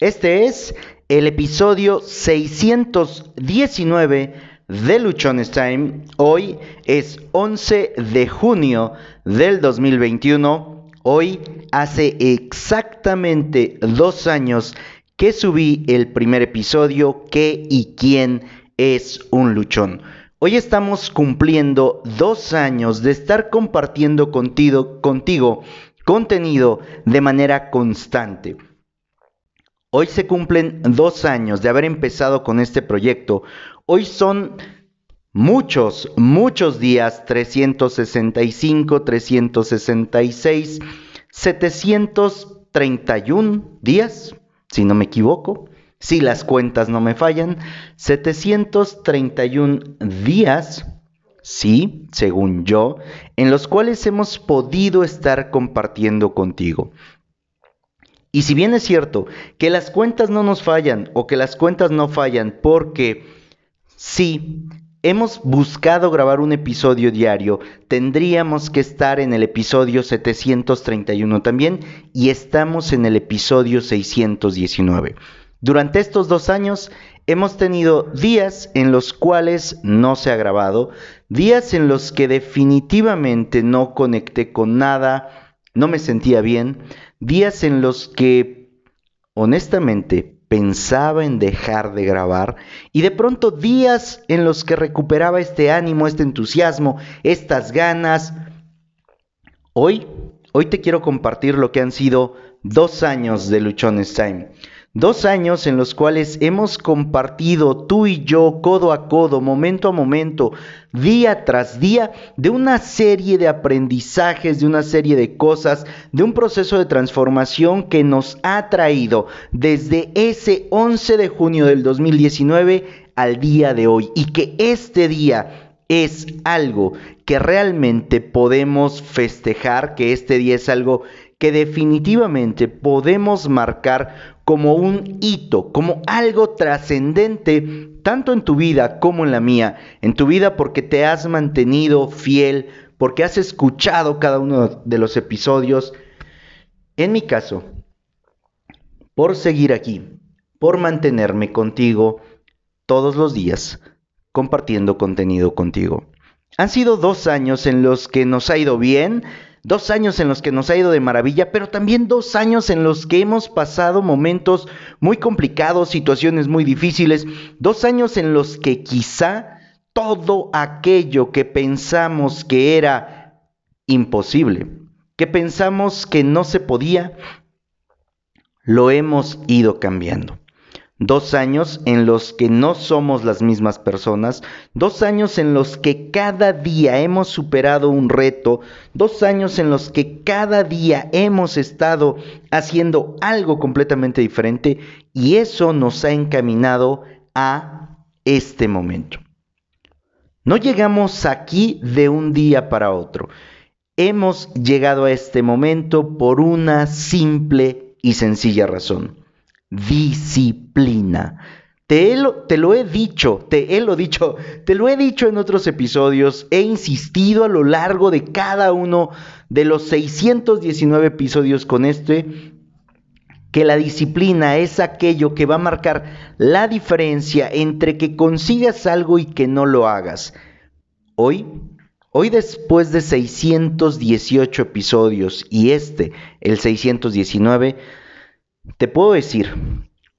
Este es el episodio 619 de Luchones Time. Hoy es 11 de junio del 2021. Hoy hace exactamente dos años que subí el primer episodio, ¿Qué y quién es un luchón? Hoy estamos cumpliendo dos años de estar compartiendo contigo, contigo contenido de manera constante. Hoy se cumplen dos años de haber empezado con este proyecto. Hoy son muchos, muchos días, 365, 366, 731 días, si no me equivoco, si las cuentas no me fallan, 731 días, sí, según yo, en los cuales hemos podido estar compartiendo contigo. Y si bien es cierto que las cuentas no nos fallan o que las cuentas no fallan porque sí, hemos buscado grabar un episodio diario, tendríamos que estar en el episodio 731 también y estamos en el episodio 619. Durante estos dos años hemos tenido días en los cuales no se ha grabado, días en los que definitivamente no conecté con nada, no me sentía bien, días en los que honestamente pensaba en dejar de grabar y de pronto días en los que recuperaba este ánimo, este entusiasmo, estas ganas. Hoy, hoy te quiero compartir lo que han sido dos años de Luchones Time. Dos años en los cuales hemos compartido tú y yo codo a codo, momento a momento, día tras día, de una serie de aprendizajes, de una serie de cosas, de un proceso de transformación que nos ha traído desde ese 11 de junio del 2019 al día de hoy. Y que este día es algo que realmente podemos festejar, que este día es algo que definitivamente podemos marcar como un hito, como algo trascendente, tanto en tu vida como en la mía. En tu vida porque te has mantenido fiel, porque has escuchado cada uno de los episodios. En mi caso, por seguir aquí, por mantenerme contigo todos los días, compartiendo contenido contigo. Han sido dos años en los que nos ha ido bien, dos años en los que nos ha ido de maravilla, pero también dos años en los que hemos pasado momentos muy complicados, situaciones muy difíciles, dos años en los que quizá todo aquello que pensamos que era imposible, que pensamos que no se podía, lo hemos ido cambiando. Dos años en los que no somos las mismas personas, dos años en los que cada día hemos superado un reto, dos años en los que cada día hemos estado haciendo algo completamente diferente y eso nos ha encaminado a este momento. No llegamos aquí de un día para otro. Hemos llegado a este momento por una simple y sencilla razón disciplina. Te, te, lo he dicho, te he lo dicho, te lo he dicho en otros episodios, he insistido a lo largo de cada uno de los 619 episodios con este, que la disciplina es aquello que va a marcar la diferencia entre que consigas algo y que no lo hagas. Hoy, hoy después de 618 episodios y este, el 619, te puedo decir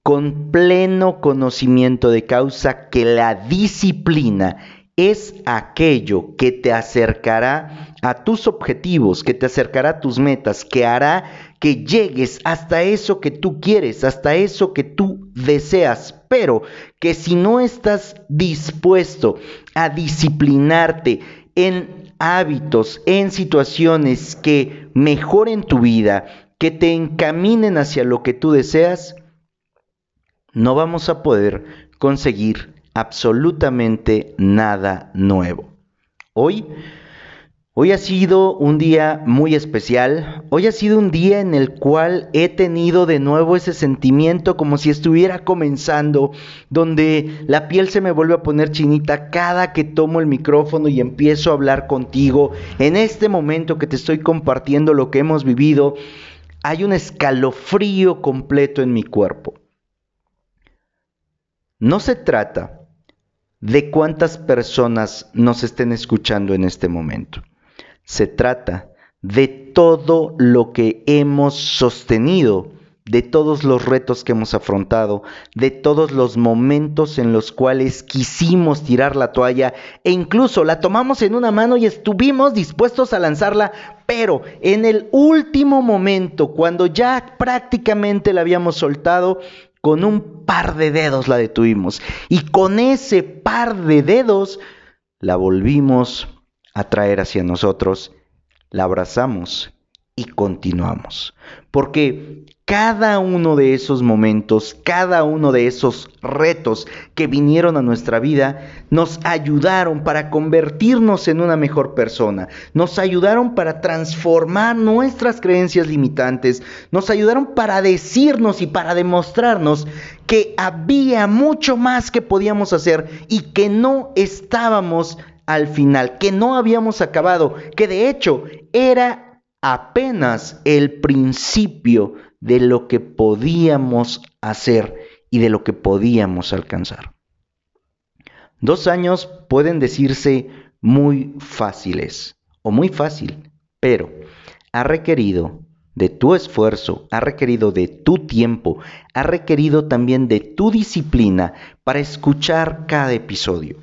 con pleno conocimiento de causa que la disciplina es aquello que te acercará a tus objetivos, que te acercará a tus metas, que hará que llegues hasta eso que tú quieres, hasta eso que tú deseas, pero que si no estás dispuesto a disciplinarte en hábitos, en situaciones que mejoren tu vida, que te encaminen hacia lo que tú deseas, no vamos a poder conseguir absolutamente nada nuevo. Hoy, hoy ha sido un día muy especial, hoy ha sido un día en el cual he tenido de nuevo ese sentimiento como si estuviera comenzando, donde la piel se me vuelve a poner chinita cada que tomo el micrófono y empiezo a hablar contigo, en este momento que te estoy compartiendo lo que hemos vivido hay un escalofrío completo en mi cuerpo. No se trata de cuántas personas nos estén escuchando en este momento. Se trata de todo lo que hemos sostenido de todos los retos que hemos afrontado, de todos los momentos en los cuales quisimos tirar la toalla e incluso la tomamos en una mano y estuvimos dispuestos a lanzarla, pero en el último momento, cuando ya prácticamente la habíamos soltado, con un par de dedos la detuvimos. Y con ese par de dedos la volvimos a traer hacia nosotros, la abrazamos y continuamos. Porque cada uno de esos momentos, cada uno de esos retos que vinieron a nuestra vida, nos ayudaron para convertirnos en una mejor persona, nos ayudaron para transformar nuestras creencias limitantes, nos ayudaron para decirnos y para demostrarnos que había mucho más que podíamos hacer y que no estábamos al final, que no habíamos acabado, que de hecho era apenas el principio de lo que podíamos hacer y de lo que podíamos alcanzar. Dos años pueden decirse muy fáciles o muy fácil, pero ha requerido de tu esfuerzo, ha requerido de tu tiempo, ha requerido también de tu disciplina para escuchar cada episodio.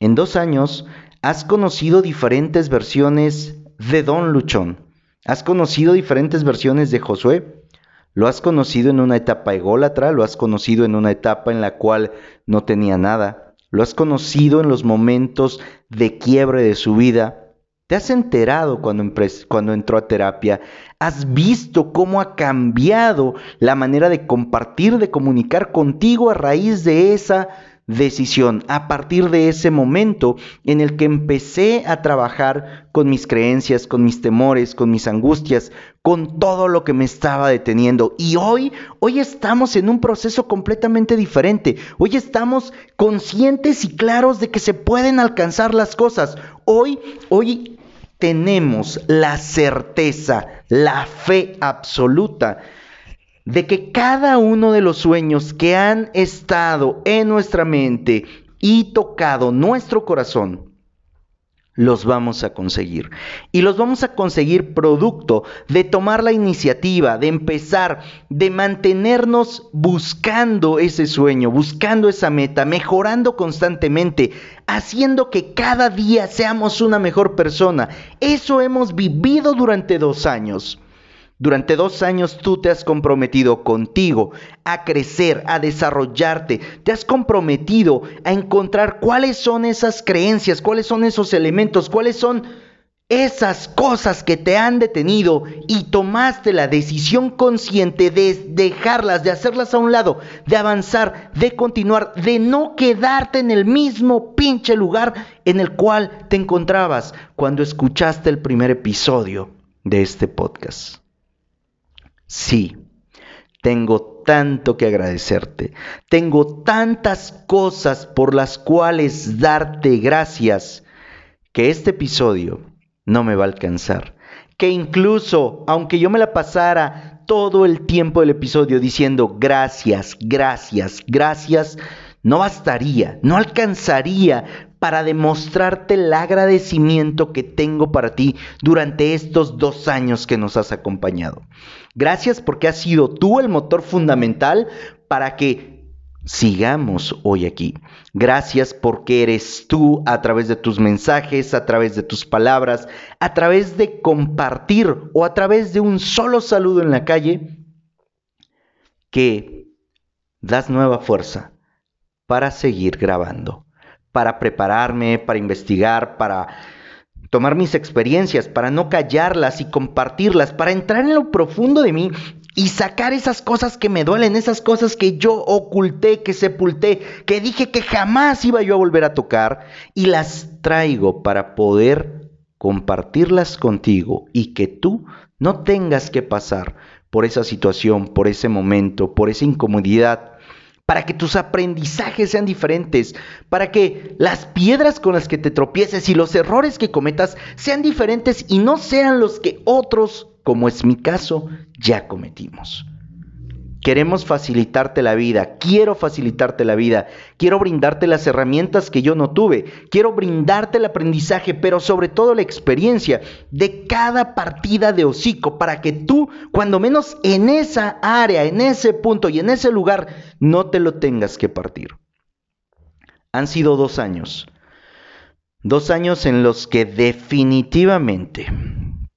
En dos años has conocido diferentes versiones de Don Luchón, has conocido diferentes versiones de Josué, lo has conocido en una etapa ególatra, lo has conocido en una etapa en la cual no tenía nada, lo has conocido en los momentos de quiebre de su vida, te has enterado cuando, entró a terapia, has visto cómo ha cambiado la manera de compartir, de comunicar contigo a raíz de esa decisión a partir de ese momento en el que empecé a trabajar con mis creencias, con mis temores, con mis angustias, con todo lo que me estaba deteniendo. Y hoy, hoy estamos en un proceso completamente diferente. Hoy estamos conscientes y claros de que se pueden alcanzar las cosas. Hoy, hoy tenemos la certeza, la fe absoluta de que cada uno de los sueños que han estado en nuestra mente y tocado nuestro corazón, los vamos a conseguir. Y los vamos a conseguir producto de tomar la iniciativa, de empezar, de mantenernos buscando ese sueño, buscando esa meta, mejorando constantemente, haciendo que cada día seamos una mejor persona. Eso hemos vivido durante dos años. Durante dos años tú te has comprometido contigo a crecer, a desarrollarte, te has comprometido a encontrar cuáles son esas creencias, cuáles son esos elementos, cuáles son esas cosas que te han detenido y tomaste la decisión consciente de dejarlas, de hacerlas a un lado, de avanzar, de continuar, de no quedarte en el mismo pinche lugar en el cual te encontrabas cuando escuchaste el primer episodio de este podcast. Sí, tengo tanto que agradecerte. Tengo tantas cosas por las cuales darte gracias que este episodio no me va a alcanzar. Que incluso, aunque yo me la pasara todo el tiempo del episodio diciendo gracias, gracias, gracias, no bastaría, no alcanzaría para demostrarte el agradecimiento que tengo para ti durante estos dos años que nos has acompañado. Gracias porque has sido tú el motor fundamental para que sigamos hoy aquí. Gracias porque eres tú a través de tus mensajes, a través de tus palabras, a través de compartir o a través de un solo saludo en la calle que das nueva fuerza para seguir grabando para prepararme, para investigar, para tomar mis experiencias, para no callarlas y compartirlas, para entrar en lo profundo de mí y sacar esas cosas que me duelen, esas cosas que yo oculté, que sepulté, que dije que jamás iba yo a volver a tocar y las traigo para poder compartirlas contigo y que tú no tengas que pasar por esa situación, por ese momento, por esa incomodidad para que tus aprendizajes sean diferentes, para que las piedras con las que te tropieces y los errores que cometas sean diferentes y no sean los que otros, como es mi caso, ya cometimos. Queremos facilitarte la vida, quiero facilitarte la vida, quiero brindarte las herramientas que yo no tuve, quiero brindarte el aprendizaje, pero sobre todo la experiencia de cada partida de hocico para que tú, cuando menos en esa área, en ese punto y en ese lugar, no te lo tengas que partir. Han sido dos años, dos años en los que definitivamente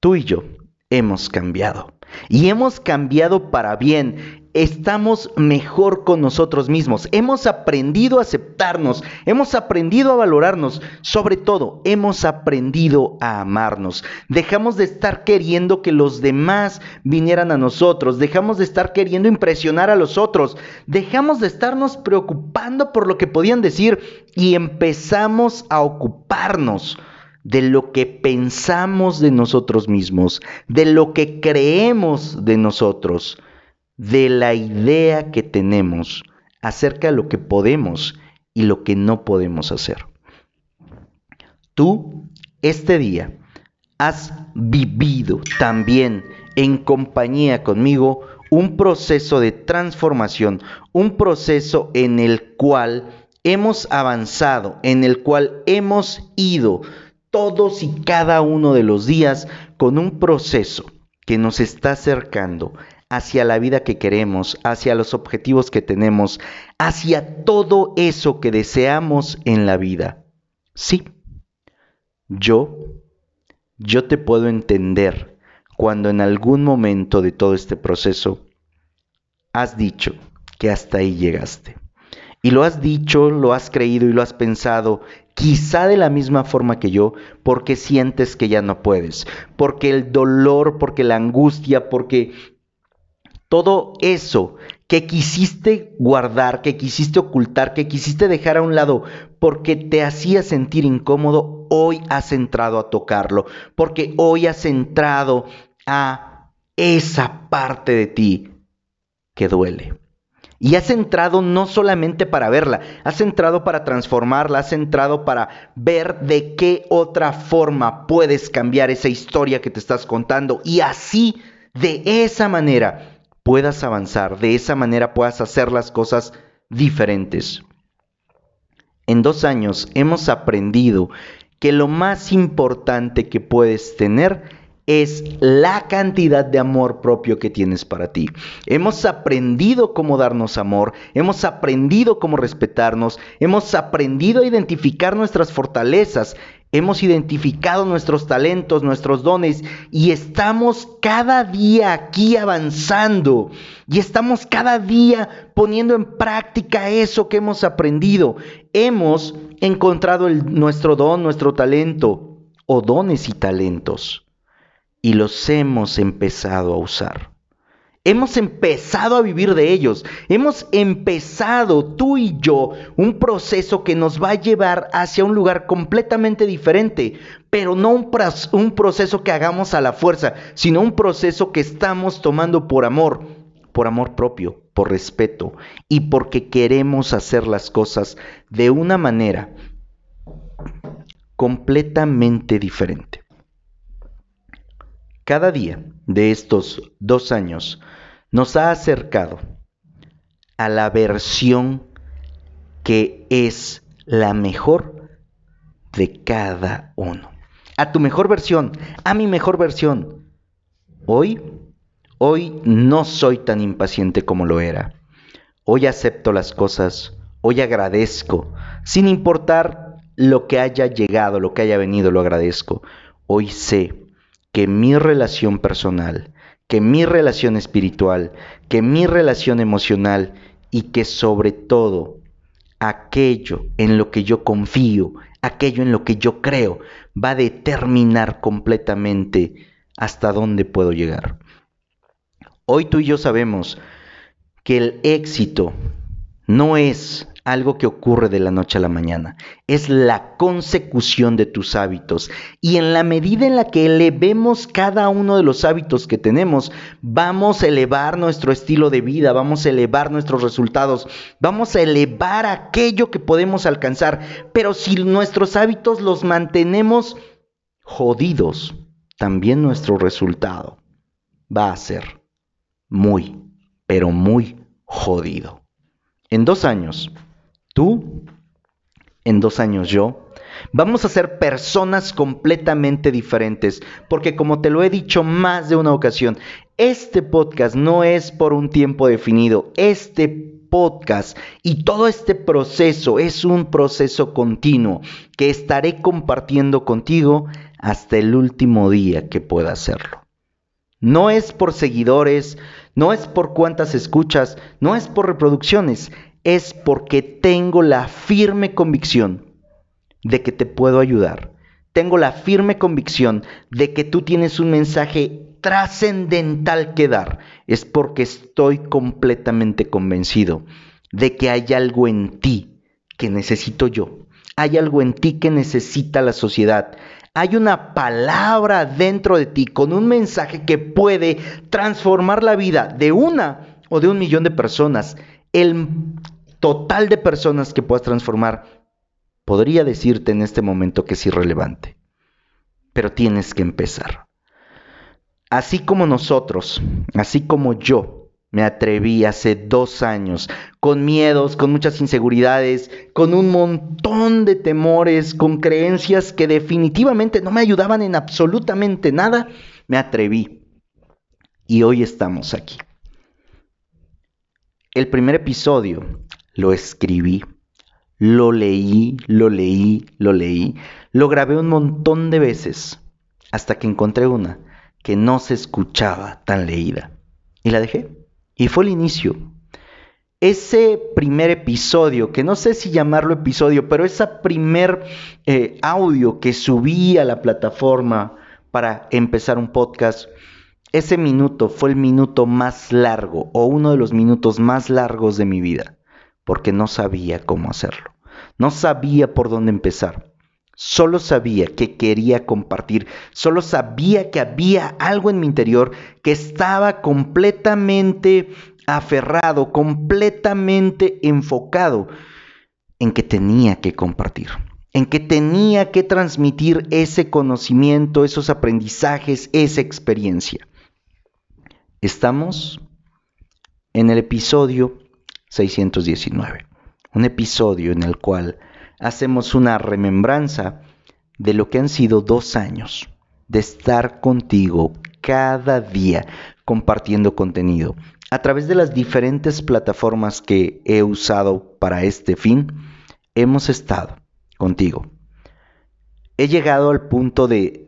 tú y yo hemos cambiado. Y hemos cambiado para bien estamos mejor con nosotros mismos. Hemos aprendido a aceptarnos, hemos aprendido a valorarnos, sobre todo hemos aprendido a amarnos. Dejamos de estar queriendo que los demás vinieran a nosotros, dejamos de estar queriendo impresionar a los otros, dejamos de estarnos preocupando por lo que podían decir y empezamos a ocuparnos de lo que pensamos de nosotros mismos, de lo que creemos de nosotros de la idea que tenemos acerca de lo que podemos y lo que no podemos hacer. Tú, este día, has vivido también en compañía conmigo un proceso de transformación, un proceso en el cual hemos avanzado, en el cual hemos ido todos y cada uno de los días con un proceso que nos está acercando hacia la vida que queremos, hacia los objetivos que tenemos, hacia todo eso que deseamos en la vida. Sí, yo, yo te puedo entender cuando en algún momento de todo este proceso has dicho que hasta ahí llegaste. Y lo has dicho, lo has creído y lo has pensado, quizá de la misma forma que yo, porque sientes que ya no puedes, porque el dolor, porque la angustia, porque todo eso que quisiste guardar, que quisiste ocultar, que quisiste dejar a un lado porque te hacía sentir incómodo, hoy has entrado a tocarlo, porque hoy has entrado a esa parte de ti que duele. Y has entrado no solamente para verla, has entrado para transformarla, has entrado para ver de qué otra forma puedes cambiar esa historia que te estás contando. Y así, de esa manera, puedas avanzar, de esa manera puedas hacer las cosas diferentes. En dos años hemos aprendido que lo más importante que puedes tener es la cantidad de amor propio que tienes para ti. Hemos aprendido cómo darnos amor, hemos aprendido cómo respetarnos, hemos aprendido a identificar nuestras fortalezas, hemos identificado nuestros talentos, nuestros dones y estamos cada día aquí avanzando y estamos cada día poniendo en práctica eso que hemos aprendido. Hemos encontrado nuestro don, nuestro talento o dones y talentos y los hemos empezado a usar. Hemos empezado a vivir de ellos. Hemos empezado tú y yo un proceso que nos va a llevar hacia un lugar completamente diferente, pero no un, proceso que hagamos a la fuerza, sino un proceso que estamos tomando por amor, por amor propio, por respeto y porque queremos hacer las cosas de una manera completamente diferente. Cada día de estos dos años nos ha acercado a la versión que es la mejor de cada uno. A tu mejor versión, a mi mejor versión. Hoy, hoy no soy tan impaciente como lo era. Hoy acepto las cosas, hoy agradezco, sin importar lo que haya llegado, lo que haya venido, lo agradezco. Hoy sé que mi relación personal, que mi relación espiritual, que mi relación emocional y que sobre todo aquello en lo que yo confío, aquello en lo que yo creo, va a determinar completamente hasta dónde puedo llegar. Hoy tú y yo sabemos que el éxito no es algo que ocurre de la noche a la mañana, es la consecución de tus hábitos. Y en la medida en la que elevemos cada uno de los hábitos que tenemos, vamos a elevar nuestro estilo de vida, vamos a elevar nuestros resultados, vamos a elevar aquello que podemos alcanzar. Pero si nuestros hábitos los mantenemos jodidos, también nuestro resultado va a ser muy, pero muy jodido. En dos años, tú, en dos años yo, vamos a ser personas completamente diferentes, porque como te lo he dicho más de una ocasión, este podcast no es por un tiempo definido, este podcast y todo este proceso es un proceso continuo que estaré compartiendo contigo hasta el último día que pueda hacerlo. No es por seguidores, no es por cuántas escuchas, no es por reproducciones, es porque tengo la firme convicción de que te puedo ayudar. Tengo la firme convicción de que tú tienes un mensaje trascendental que dar. Es porque estoy completamente convencido de que hay algo en ti que necesito yo. Hay algo en ti que necesita la sociedad. Hay una palabra dentro de ti con un mensaje que puede transformar la vida de una o de un millón de personas. El total de personas que puedas transformar podría decirte en este momento que es irrelevante. Pero tienes que empezar. Así como nosotros, así como yo, me atreví hace dos años, con miedos, con muchas inseguridades, con un montón de temores, con creencias que definitivamente no me ayudaban en absolutamente nada, me atreví. Y hoy estamos aquí. El primer episodio lo escribí, lo leí, lo leí, lo leí, lo grabé un montón de veces, hasta que encontré una que no se escuchaba tan leída. Y la dejé. Y fue el inicio. Ese primer episodio, que no sé si llamarlo episodio, pero ese primer eh, audio que subí a la plataforma para empezar un podcast, ese minuto fue el minuto más largo o uno de los minutos más largos de mi vida, porque no sabía cómo hacerlo. No sabía por dónde empezar. Solo sabía que quería compartir, solo sabía que había algo en mi interior que estaba completamente aferrado, completamente enfocado en que tenía que compartir, en que tenía que transmitir ese conocimiento, esos aprendizajes, esa experiencia. Estamos en el episodio 619, un episodio en el cual hacemos una remembranza de lo que han sido dos años de estar contigo cada día compartiendo contenido. A través de las diferentes plataformas que he usado para este fin, hemos estado contigo. He llegado al punto de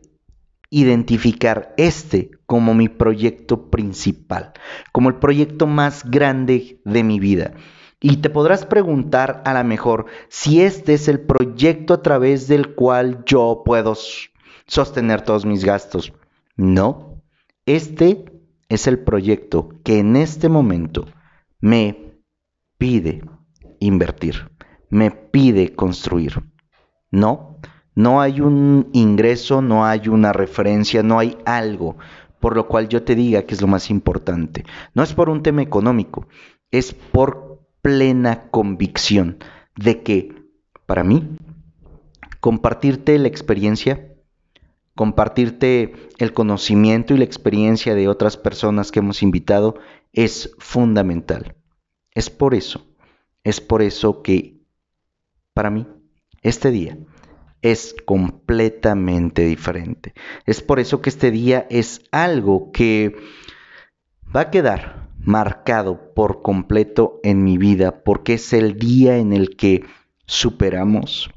identificar este como mi proyecto principal, como el proyecto más grande de mi vida. Y te podrás preguntar a lo mejor si este es el proyecto a través del cual yo puedo sostener todos mis gastos. No, este es el proyecto que en este momento me pide invertir, me pide construir. No, no hay un ingreso, no hay una referencia, no hay algo por lo cual yo te diga que es lo más importante. No es por un tema económico, es por plena convicción de que, para mí, compartirte la experiencia, compartirte el conocimiento y la experiencia de otras personas que hemos invitado es fundamental. Es por eso, es por eso que, para mí, este día es completamente diferente. Es por eso que este día es algo que va a quedar marcado por completo en mi vida porque es el día en el que superamos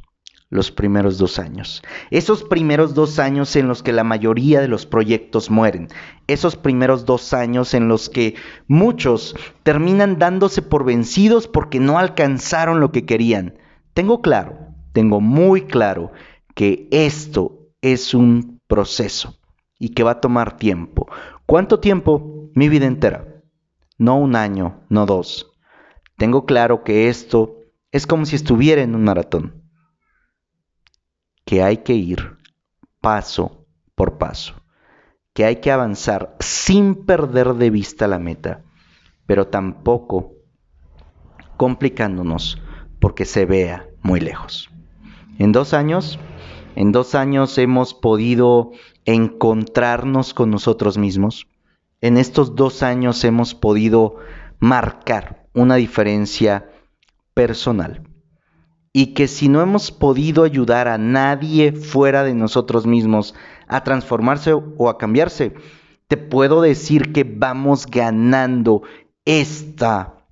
los primeros dos años. Esos primeros dos años en los que la mayoría de los proyectos mueren. Esos primeros dos años en los que muchos terminan dándose por vencidos porque no alcanzaron lo que querían. Tengo claro, tengo muy claro que esto es un proceso y que va a tomar tiempo. ¿Cuánto tiempo? Mi vida entera no un año, no dos. Tengo claro que esto es como si estuviera en un maratón, que hay que ir paso por paso, que hay que avanzar sin perder de vista la meta, pero tampoco complicándonos porque se vea muy lejos. En dos años, en dos años hemos podido encontrarnos con nosotros mismos, en estos dos años hemos podido marcar una diferencia personal. Y que si no hemos podido ayudar a nadie fuera de nosotros mismos a transformarse o a cambiarse, te puedo decir que vamos ganando esta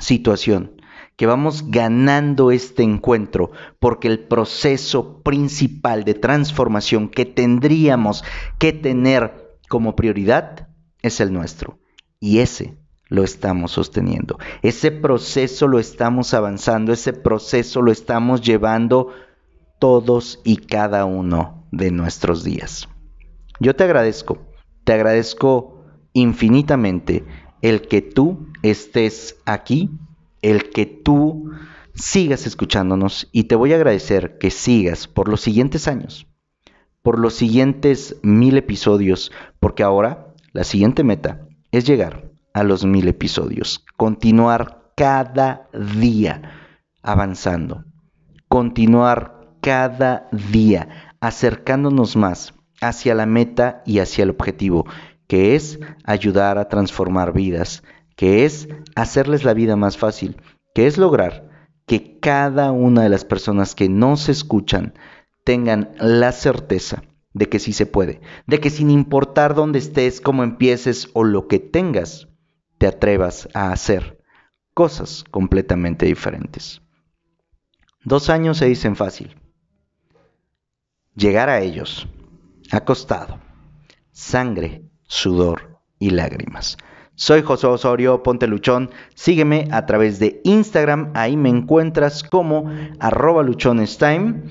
situación, que vamos ganando este encuentro, porque el proceso principal de transformación que tendríamos que tener como prioridad es el nuestro. Y ese lo estamos sosteniendo. Ese proceso lo estamos avanzando, ese proceso lo estamos llevando todos y cada uno de nuestros días. Yo te agradezco, te agradezco infinitamente el que tú estés aquí, el que tú sigas escuchándonos y te voy a agradecer que sigas por los siguientes años, por los siguientes mil episodios, porque ahora la siguiente meta es llegar a los mil episodios, continuar cada día avanzando, continuar cada día acercándonos más hacia la meta y hacia el objetivo que es ayudar a transformar vidas, que es hacerles la vida más fácil, que es lograr que cada una de las personas que nos escuchan tengan la certeza de que sí se puede, de que sin importar dónde estés, cómo empieces o lo que tengas, te atrevas a hacer cosas completamente diferentes. Dos años se dicen fácil. Llegar a ellos ha costado sangre, sudor y lágrimas. Soy José Osorio, ponte luchón, sígueme a través de Instagram, ahí me encuentras como arroba luchonestime.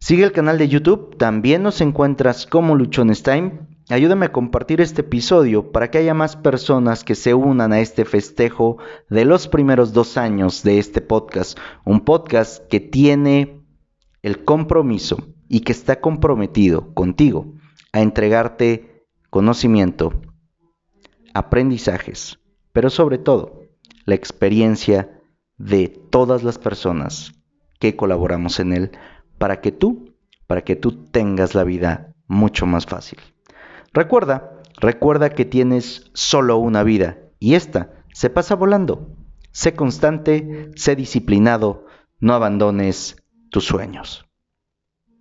Sigue el canal de YouTube, también nos encuentras como luchonestime. Ayúdame a compartir este episodio para que haya más personas que se unan a este festejo de los primeros dos años de este podcast. Un podcast que tiene el compromiso y que está comprometido contigo a entregarte conocimiento, aprendizajes, pero sobre todo la experiencia de todas las personas que colaboramos en él para que tú, para que tú tengas la vida mucho más fácil. Recuerda, recuerda que tienes solo una vida y esta se pasa volando. Sé constante, sé disciplinado, no abandones tus sueños.